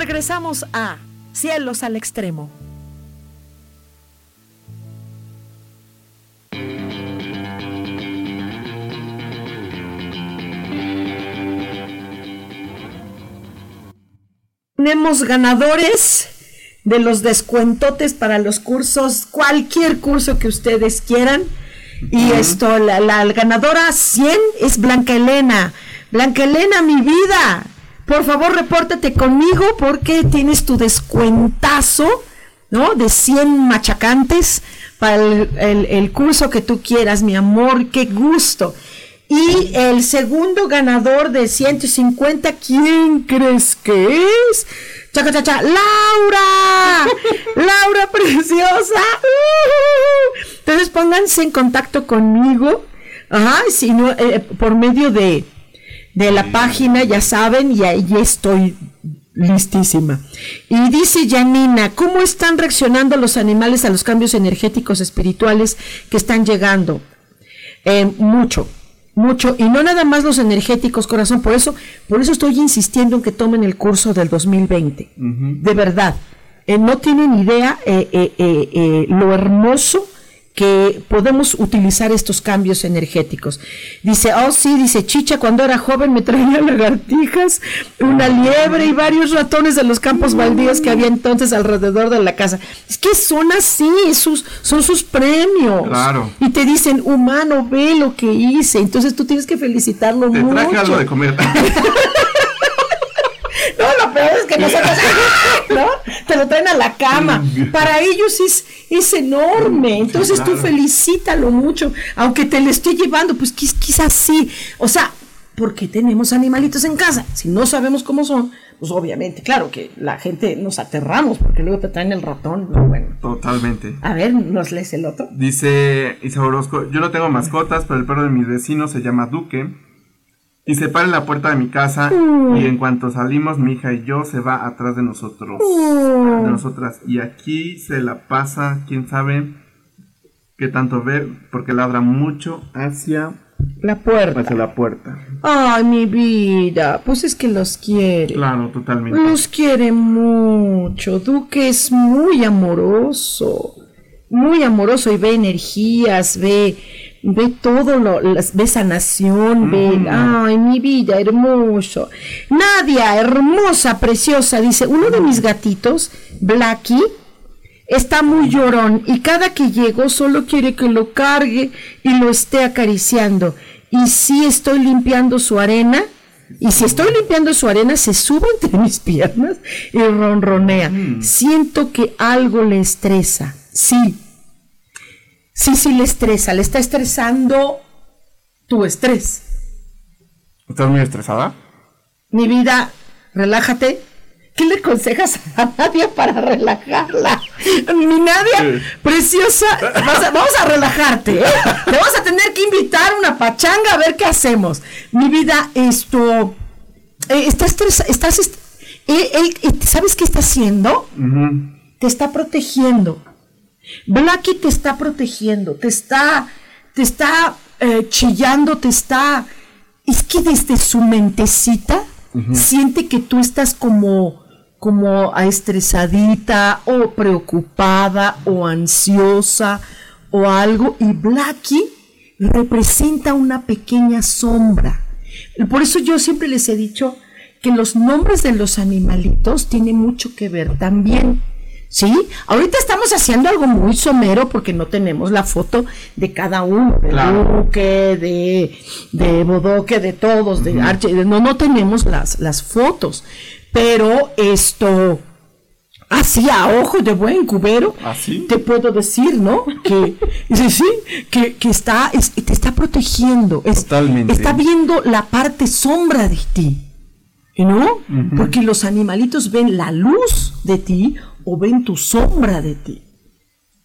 Regresamos a Cielos al Extremo. Tenemos ganadores de los descuentotes para los cursos, cualquier curso que ustedes quieran. Y esto, la, la ganadora 100 es Blanca Elena. Blanca Elena, mi vida. Por favor, repórtate conmigo porque tienes tu descuentazo, ¿no? De 100 machacantes para el, el- el curso que tú quieras, mi amor. Qué gusto. Y el segundo ganador de 150, ¿quién crees que es? Chaca, chaca, Laura, Laura preciosa. Entonces pónganse en contacto conmigo, ajá, si no, eh, por medio de, de la página, ya saben, y ahí estoy listísima. Y dice Janina, ¿cómo están reaccionando los animales a los cambios energéticos espirituales que están llegando? Eh, mucho, mucho, y no nada más los energéticos, corazón, por eso, por eso estoy insistiendo en que tomen el curso del 2020. De verdad, eh, no tienen idea eh, eh, lo hermoso que podemos utilizar estos cambios energéticos. Dice, oh sí, dice Chicha, cuando era joven me traía lagartijas, una liebre y varios ratones de los campos baldíos que había entonces alrededor de la casa. Es que son así, sus, son sus premios. Claro. Y te dicen, humano, ve lo que hice. Entonces tú tienes que felicitarlo Te mucho. traje algo de comer. No, lo peor es que nosotros, ¿no? Te lo traen a la cama. Para ellos es, es enorme. Entonces tú felicítalo mucho. Aunque te lo estoy llevando, pues quiz- quizás sí. O sea, porque tenemos animalitos en casa. Si no sabemos cómo son, pues obviamente, claro que la gente nos aterramos porque luego te traen el ratón. No, bueno. Totalmente. A ver, ¿nos lees el otro? Dice Isa Orozco, yo no tengo mascotas, pero el perro de mi vecino se llama Duque. Y se para en la puerta de mi casa y en cuanto salimos mi hija y yo se va atrás de nosotros. De nosotras. Y aquí se la pasa, quién sabe qué tanto ver, porque ladra mucho hacia, La puerta. hacia la puerta. Ay, mi vida. Pues es que los quiere. Claro, totalmente. Los quiere mucho. Duque es muy amoroso. Muy amoroso y ve energías, ve, ve todo lo, las- ve sanación, ve, ay, mi vida, hermoso. Nadia, hermosa, preciosa, dice, uno de mis gatitos, Blacky, está muy llorón y cada que llego solo quiere que lo cargue y lo esté acariciando. Y si estoy limpiando su arena, y si estoy limpiando su arena, se sube entre mis piernas y ronronea. Siento que algo le estresa. Sí. Sí, sí le estresa. Le está estresando tu estrés. ¿Estás muy estresada? Mi vida, relájate. ¿Qué le aconsejas a Nadia para relajarla? Mi Nadia, preciosa, vamos a relajarte. ¿eh? Te vas a tener que invitar una pachanga a ver qué hacemos. Mi vida, esto. Eh, estás, estás, eh, ¿Sabes qué está haciendo? Te está protegiendo. Blacky te está protegiendo, te está, te está chillando, te está. Es que desde su mentecita siente que tú estás como como estresadita o preocupada o ansiosa o algo y Blackie representa una pequeña sombra. Por eso yo siempre les he dicho que los nombres de los animalitos tienen mucho que ver también. ¿Sí? Ahorita estamos haciendo algo muy somero porque no tenemos la foto de cada uno, de Luque, de, de Bodoque, de todos, de Archie, no, no tenemos las, las fotos pero esto, así a ojo de buen cubero, ¿Así? te puedo decir, ¿no? Que, sí, sí, que, que está, te está protegiendo, Totalmente. está viendo la parte sombra de ti, ¿no? Porque los animalitos ven la luz de ti o ven tu sombra de ti,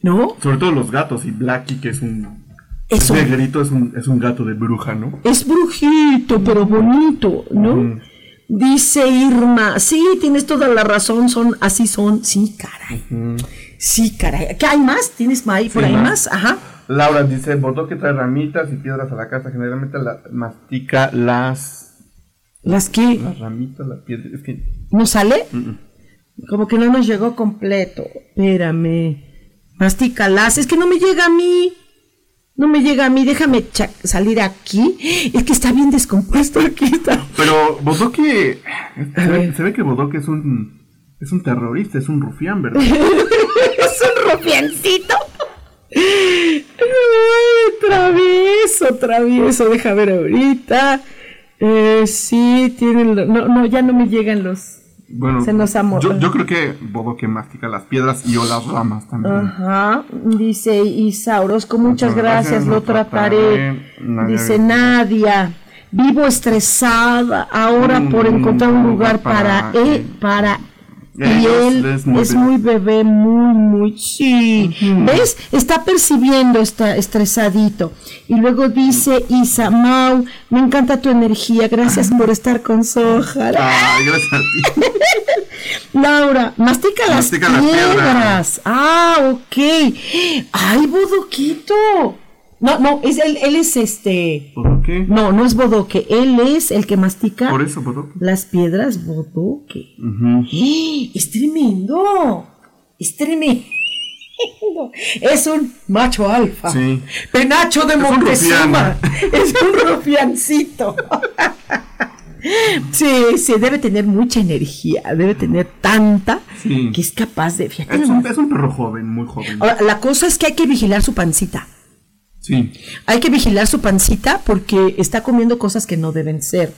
¿no? Sobre todo los gatos y Blackie, que es un... Es negrito, es un, es un gato de bruja, ¿no? Es brujito, pero bonito, ¿no? Dice Irma, sí, tienes toda la razón, son así son. Sí, caray. Sí, caray. ¿Qué hay más? ¿Tienes ahí por ahí más? Ajá. Laura dice, que trae ramitas y piedras a la casa, generalmente la, mastica las... ¿Las qué? Las ramitas, las piedras, es que... ¿No sale? Como que no nos llegó completo. Espérame. las, es que no me llega a mí. No me llega a mí, déjame salir aquí. Es que está bien descompuesto aquí. Pero Bodoque, se ve, que Bodoque es un, es un terrorista, es un rufián, ¿verdad? es un rufiancito. travieso, travieso, deja ver ahorita. Eh, sí, tienen, no, no, ya no me llegan los, bueno, se nos Yo, yo, creo que Bodo mastica las piedras y o las ramas también. Ajá, dice Isaurosco, muchas, gracias, lo trataré. dice Nadia, vivo estresada ahora por mm, encontrar un lugar para, para, para y él es muy, bebé, muy, muy, sí. ¿Ves? Está percibiendo, está estresadito. Y luego dice Isa, Mau, me encanta tu energía, gracias por estar con Soja. Ay, gracias a ti. Laura, mastica, las, piedras. Ah, ok. Ay, bodoquito. No, no, es él, él es este. ¿Bodoque? No, no es bodoque. Él es el que mastica. Por eso, bodoque. Las piedras bodoque. ¡Eh! Es tremendo. Es tremendo. Es un macho alfa. Sí. Penacho de Montezuma. Es un rufiancito. Sí, sí, debe tener mucha energía, debe tener tanta que es capaz de... es, un, es un perro joven, muy joven. Ahora, la cosa es que hay que vigilar su pancita. Sí. Hay que vigilar su pancita porque está comiendo cosas que no deben ser.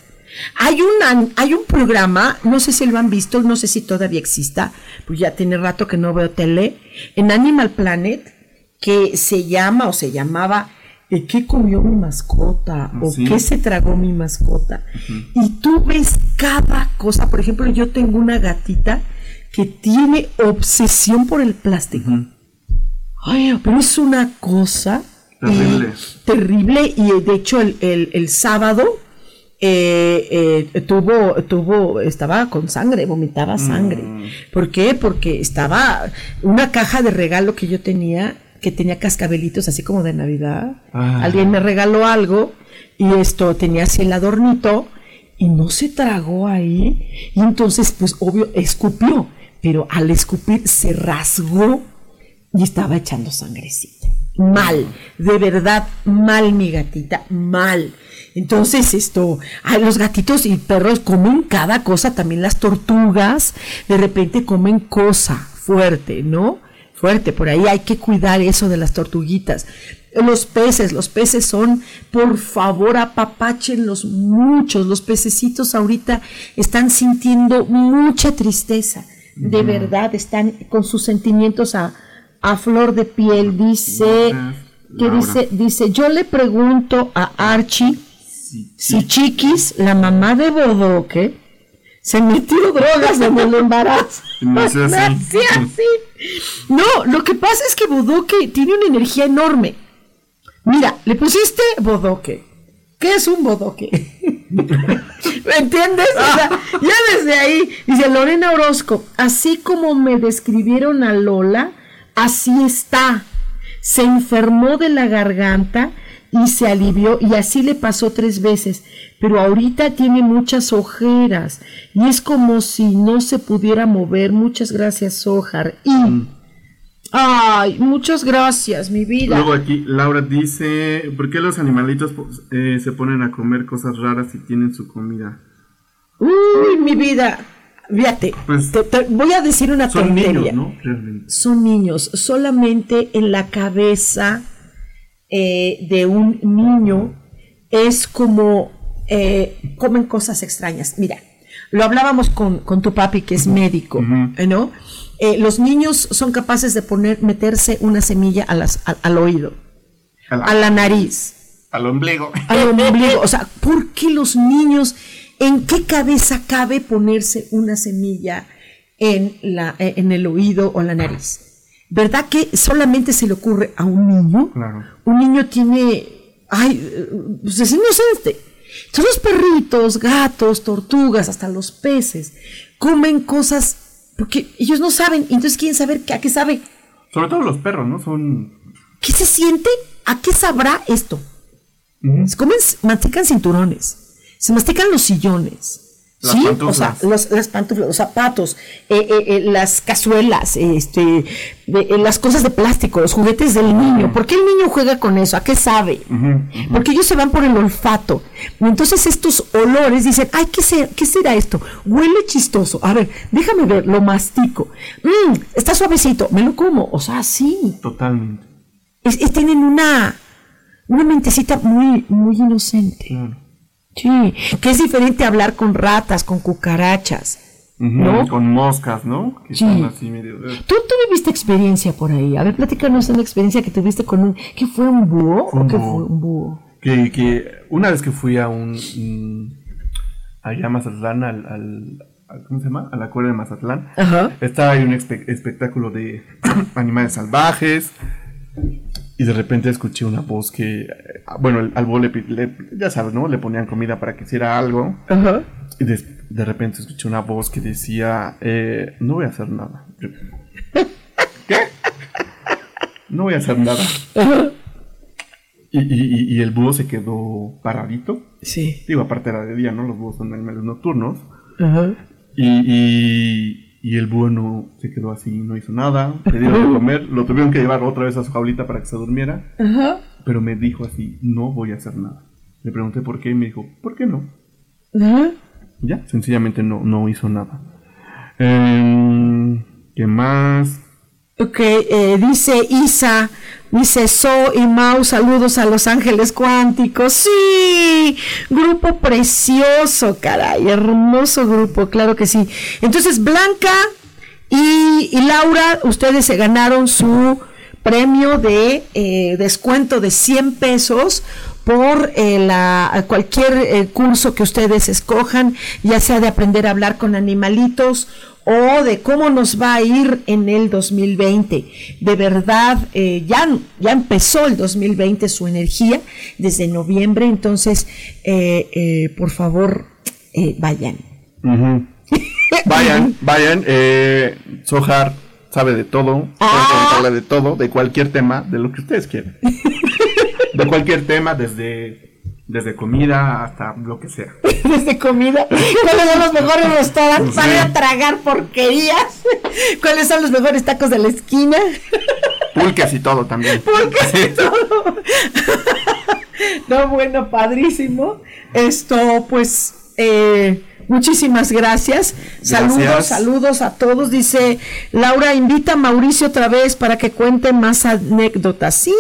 Hay, una, hay un programa, no sé si lo han visto, no sé si todavía exista, pues ya tiene rato que no veo tele, en Animal Planet, que se llama o se llamaba ¿Qué comió mi mascota? ¿O qué se tragó mi mascota? Y tú ves cada cosa. Por ejemplo, yo tengo una gatita que tiene obsesión por el plástico. Ay, pero es una cosa Terrible. terrible y de hecho el, sábado eh, eh, tuvo, tuvo, estaba con sangre, vomitaba mm. sangre. ¿Por qué? Porque estaba una caja de regalo que yo tenía, que tenía cascabelitos así como de Navidad. Ah. Alguien me regaló algo y esto tenía así el adornito y no se tragó ahí. Y entonces, pues obvio, escupió, pero al escupir se rasgó y estaba echando sangrecita mal, de verdad mal mi gatita, mal. Entonces esto, los gatitos y perros comen cada cosa, también las tortugas, de repente comen cosa fuerte, ¿no? Fuerte, por ahí hay que cuidar eso de las tortuguitas. Los peces, los peces son, por favor, apapáchenlos muchos. Los pececitos ahorita están sintiendo mucha tristeza. De verdad, están con sus sentimientos a, a flor de piel. Dice, que dice, dice, yo le pregunto a Archie si Chiquis, la mamá de Bodoque, se metió drogas en el embarazo. Nació así. No, lo que pasa es que Bodoque tiene una energía enorme. Mira, le pusiste Bodoque. ¿Qué es un bodoque? ¿Me entiendes? O sea, ya desde ahí, dice Lorena Orozco, así como me describieron a Lola, así está. Se enfermó de la garganta y se alivió y así le pasó tres veces, pero ahorita tiene muchas ojeras y es como si no se pudiera mover. Muchas gracias, Sojar. Y... Ay, muchas gracias, mi vida. Luego aquí Laura dice, ¿por qué los animalitos pues, eh, se ponen a comer cosas raras si tienen su comida? Uy, mi vida. Fíjate, Pues, te- te voy a decir una Son tontería. niños, ¿no? Realmente. Son niños. Solamente en la cabeza eh, de un niño es como eh, comen cosas extrañas. Mira, lo hablábamos con, con tu papi que es médico, ¿eh, ¿no? Eh, los niños son capaces de poner, meterse una semilla a las- al- al oído, a la nariz, Al ombligo. al ombligo. O sea, ¿por qué los niños, en qué cabeza cabe ponerse una semilla en, la, eh, en el oído o la nariz? ¿Verdad que solamente se le ocurre a un niño? Claro. Un niño tiene, ay, pues es inocente. Todos los perritos, gatos, tortugas, hasta los peces, comen cosas porque ellos no saben, entonces quieren saber qué- a qué sabe. Sobre todo los perros, ¿no? Son... ¿Qué se siente? ¿A qué sabrá esto? Se comen, mastican cinturones, se mastican los sillones. Las sí, pantuflas. o sea, los, las pantuflas, los zapatos, eh, eh, eh, las cazuelas, este, de- las cosas de plástico, los juguetes del niño. ¿Por qué el niño juega con eso? ¿A qué sabe? Porque ellos se van por el olfato. Entonces estos olores dicen, ay, ¿qué, ser- ¿qué será esto? Huele chistoso. A ver, déjame ver, lo mastico. Mm, está suavecito, me lo como. O sea, sí. Totalmente. Es- es- tienen una, una mentecita muy, muy inocente. Sí, que es diferente hablar con ratas, con cucarachas. ¿No? Con moscas, ¿no? Que Sí. están así medio... eh. ¿Tú, tú viviste experiencia por ahí. A ver, platícanos una experiencia que tuviste con un... ¿Qué fue un búho? Fue ¿O un qué búho. fue un búho? Que, que una vez que fui a un... mm, allá a Mazatlán, al, al- al- ¿Cómo se llama? A la cuerda de Mazatlán. Ajá. Estaba ahí un espe- espectáculo de animales salvajes. Y de repente escuché una voz que... Bueno, el- al búho le, le- Ya sabes, ¿no? Le ponían comida para que hiciera algo. Ajá. Y de, de repente escuché una voz que decía, eh, no voy a hacer nada. Yo, ¿Qué? No voy a hacer nada. Y- y- y el búho se quedó paradito. Sí. Digo, aparte era de día, ¿no? Los búhos son animales nocturnos. Ajá. Y, y- y el búho no se quedó así, no hizo nada. Le dieron de comer, lo tuvieron que llevar otra vez a su jaulita para que se durmiera. Ajá. Pero me dijo así, no voy a hacer nada. Le pregunté por qué y me dijo, ¿por qué no? Ya, sencillamente no, no hizo nada. Em, ¿Qué más? Ok, eh, dice Isa, dice So y Mau, saludos a Los Ángeles Cuánticos. Sí, grupo precioso, caray, hermoso grupo, claro que sí. Entonces, Blanca y, y Laura, ustedes se ganaron su premio de eh, descuento de 100 pesos por eh, la, cualquier eh, curso que ustedes escojan, ya sea de aprender a hablar con animalitos o de cómo nos va a ir en el 2020. De verdad, eh, ya, ya empezó el 2020 su energía desde noviembre, entonces, eh, eh, por favor, vayan. Vayan, vayan. Eh, Sohar sabe de todo. Ah. de todo, de cualquier tema, de lo que ustedes quieran. de cualquier tema, desde, desde comida hasta lo que sea. desde comida, cuáles son los mejores restaurantes para ir a tragar porquerías, cuáles son los mejores tacos de la esquina, Pulques y todo también. Pulques y todo. no, bueno, padrísimo. Esto, pues, eh, muchísimas gracias. Saludos, Gracias. saludos a todos. Dice Laura, invita a Mauricio otra vez para que cuente más anécdotas. Sí.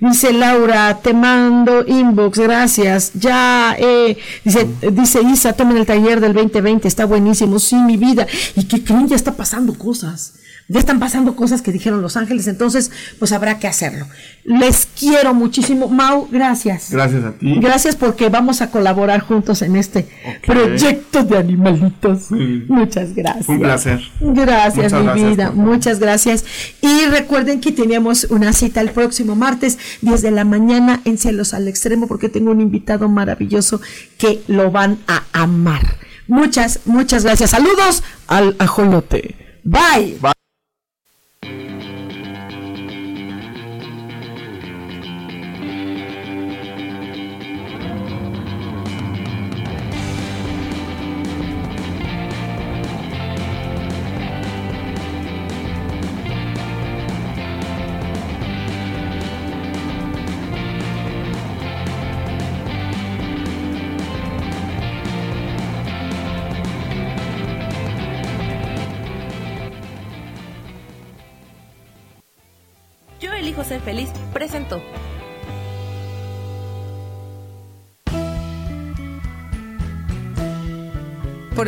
Dice Laura, te mando inbox, gracias. Ya, eh, dice, dice Isa, tomen el taller del 2020, está buenísimo. Sí, mi vida. ¿Y qué creen? Ya está pasando cosas. Ya están pasando cosas que dijeron los ángeles, entonces pues habrá que hacerlo. Les quiero muchísimo. Mau, gracias. Gracias a ti. Gracias porque vamos a colaborar juntos en este proyecto de animalitos. Muchas gracias. Un placer. Gracias, Muchas mi gracias, vida. Muchas gracias. Y recuerden que tenemos una cita el próximo martes, 10 de la mañana, en Cielos al Extremo, porque tengo un invitado maravilloso que lo van a amar. Muchas, muchas gracias. Saludos al ajolote. Bye. Bye.